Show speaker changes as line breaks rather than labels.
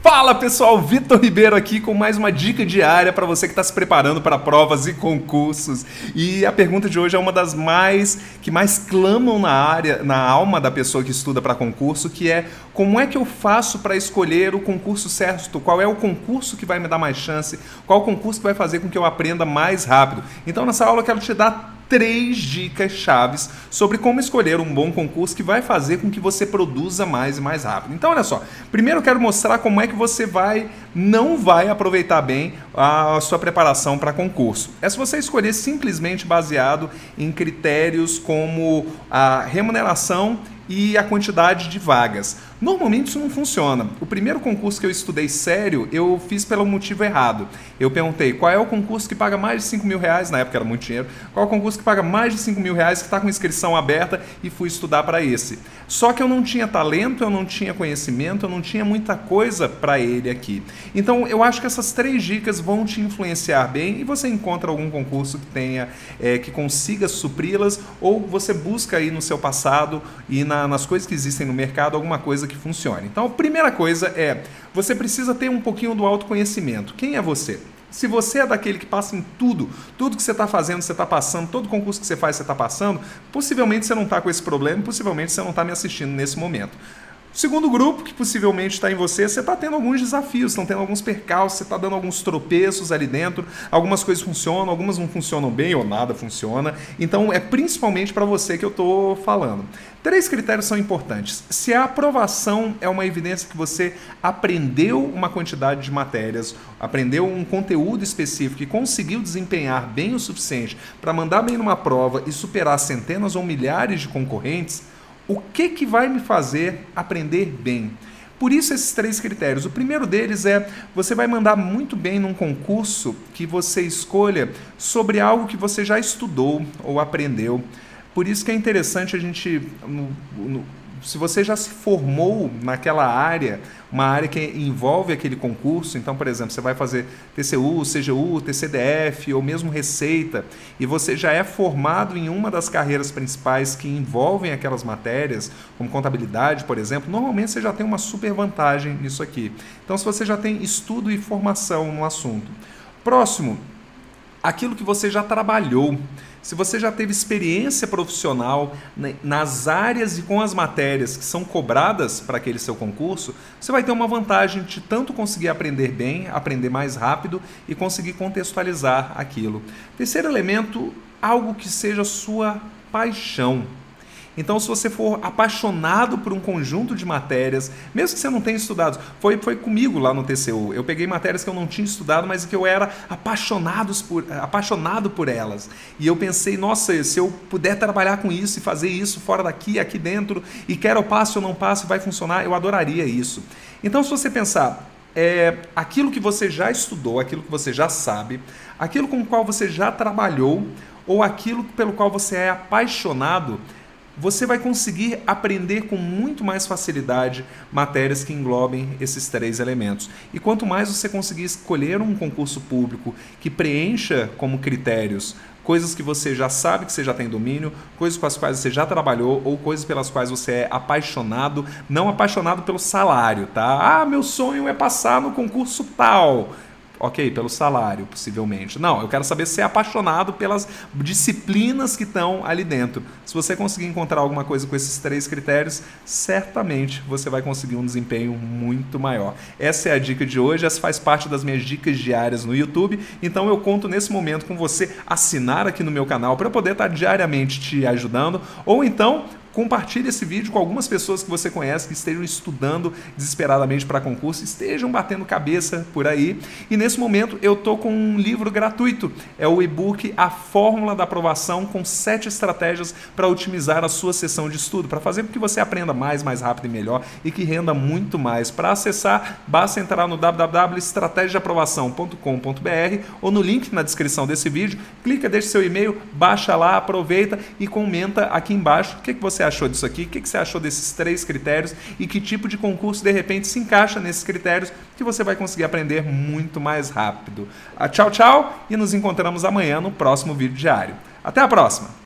Fala pessoal, Vitor Ribeiro aqui com mais uma dica diária para você que está se preparando para provas e concursos. E a pergunta de hoje é uma das mais que mais clamam na área, na alma da pessoa que estuda para concurso, que é como é que eu faço para escolher o concurso certo? Qual é o concurso que vai me dar mais chance? Qual concurso que vai fazer com que eu aprenda mais rápido? Então nessa aula eu quero te dar três dicas chaves sobre como escolher um bom concurso que vai fazer com que você produza mais e mais rápido. Então, olha só. Primeiro eu quero mostrar como é que você vai não vai aproveitar bem a sua preparação para concurso. É se você escolher simplesmente baseado em critérios como a remuneração e a quantidade de vagas. Normalmente isso não funciona. O primeiro concurso que eu estudei sério, eu fiz pelo motivo errado. Eu perguntei qual é o concurso que paga mais de 5 mil reais, na época era muito dinheiro, qual é o concurso que paga mais de 5 mil reais, que está com inscrição aberta e fui estudar para esse. Só que eu não tinha talento, eu não tinha conhecimento, eu não tinha muita coisa para ele aqui. Então eu acho que essas três dicas vão te influenciar bem e você encontra algum concurso que tenha, é, que consiga supri-las, ou você busca aí no seu passado e na, nas coisas que existem no mercado alguma coisa que funcione. Então a primeira coisa é, você precisa ter um pouquinho do autoconhecimento. Quem é você? Se você é daquele que passa em tudo, tudo que você está fazendo, você está passando, todo concurso que você faz, você está passando, possivelmente você não está com esse problema, possivelmente você não está me assistindo nesse momento. O segundo grupo, que possivelmente está em você, você está tendo alguns desafios, estão tendo alguns percalços, você está dando alguns tropeços ali dentro, algumas coisas funcionam, algumas não funcionam bem ou nada funciona. Então é principalmente para você que eu estou falando. Três critérios são importantes. Se a aprovação é uma evidência que você aprendeu uma quantidade de matérias, aprendeu um conteúdo específico e conseguiu desempenhar bem o suficiente para mandar bem numa prova e superar centenas ou milhares de concorrentes, o que, que vai me fazer aprender bem? Por isso, esses três critérios. O primeiro deles é você vai mandar muito bem num concurso que você escolha sobre algo que você já estudou ou aprendeu. Por isso que é interessante a gente, no, no, se você já se formou naquela área, uma área que envolve aquele concurso, então, por exemplo, você vai fazer TCU, CGU, TCDF ou mesmo Receita, e você já é formado em uma das carreiras principais que envolvem aquelas matérias, como contabilidade, por exemplo, normalmente você já tem uma super vantagem nisso aqui. Então, se você já tem estudo e formação no assunto. Próximo, aquilo que você já trabalhou se você já teve experiência profissional nas áreas e com as matérias que são cobradas para aquele seu concurso, você vai ter uma vantagem de tanto conseguir aprender bem, aprender mais rápido e conseguir contextualizar aquilo. Terceiro elemento, algo que seja sua paixão. Então, se você for apaixonado por um conjunto de matérias, mesmo que você não tenha estudado, foi, foi comigo lá no TCU. Eu peguei matérias que eu não tinha estudado, mas que eu era apaixonado por, apaixonado por elas. E eu pensei, nossa, se eu puder trabalhar com isso e fazer isso fora daqui, aqui dentro, e quer eu passe ou não passe, vai funcionar, eu adoraria isso. Então, se você pensar, é, aquilo que você já estudou, aquilo que você já sabe, aquilo com o qual você já trabalhou, ou aquilo pelo qual você é apaixonado, você vai conseguir aprender com muito mais facilidade matérias que englobem esses três elementos. E quanto mais você conseguir escolher um concurso público que preencha como critérios coisas que você já sabe que você já tem domínio, coisas com as quais você já trabalhou ou coisas pelas quais você é apaixonado, não apaixonado pelo salário, tá? Ah, meu sonho é passar no concurso tal. Ok, pelo salário, possivelmente. Não, eu quero saber se é apaixonado pelas disciplinas que estão ali dentro. Se você conseguir encontrar alguma coisa com esses três critérios, certamente você vai conseguir um desempenho muito maior. Essa é a dica de hoje, essa faz parte das minhas dicas diárias no YouTube. Então eu conto nesse momento com você assinar aqui no meu canal para poder estar diariamente te ajudando, ou então Compartilhe esse vídeo com algumas pessoas que você conhece que estejam estudando desesperadamente para concurso, estejam batendo cabeça por aí. E nesse momento eu tô com um livro gratuito, é o e-book A Fórmula da Aprovação com sete estratégias para otimizar a sua sessão de estudo, para fazer com que você aprenda mais, mais rápido e melhor e que renda muito mais. Para acessar, basta entrar no www.estrategiaaprovação.com.br ou no link na descrição desse vídeo, clica, deixa seu e-mail, baixa lá, aproveita e comenta aqui embaixo o que, que você achou disso aqui, o que você achou desses três critérios e que tipo de concurso de repente se encaixa nesses critérios que você vai conseguir aprender muito mais rápido. Ah, tchau, tchau e nos encontramos amanhã no próximo vídeo diário. Até a próxima!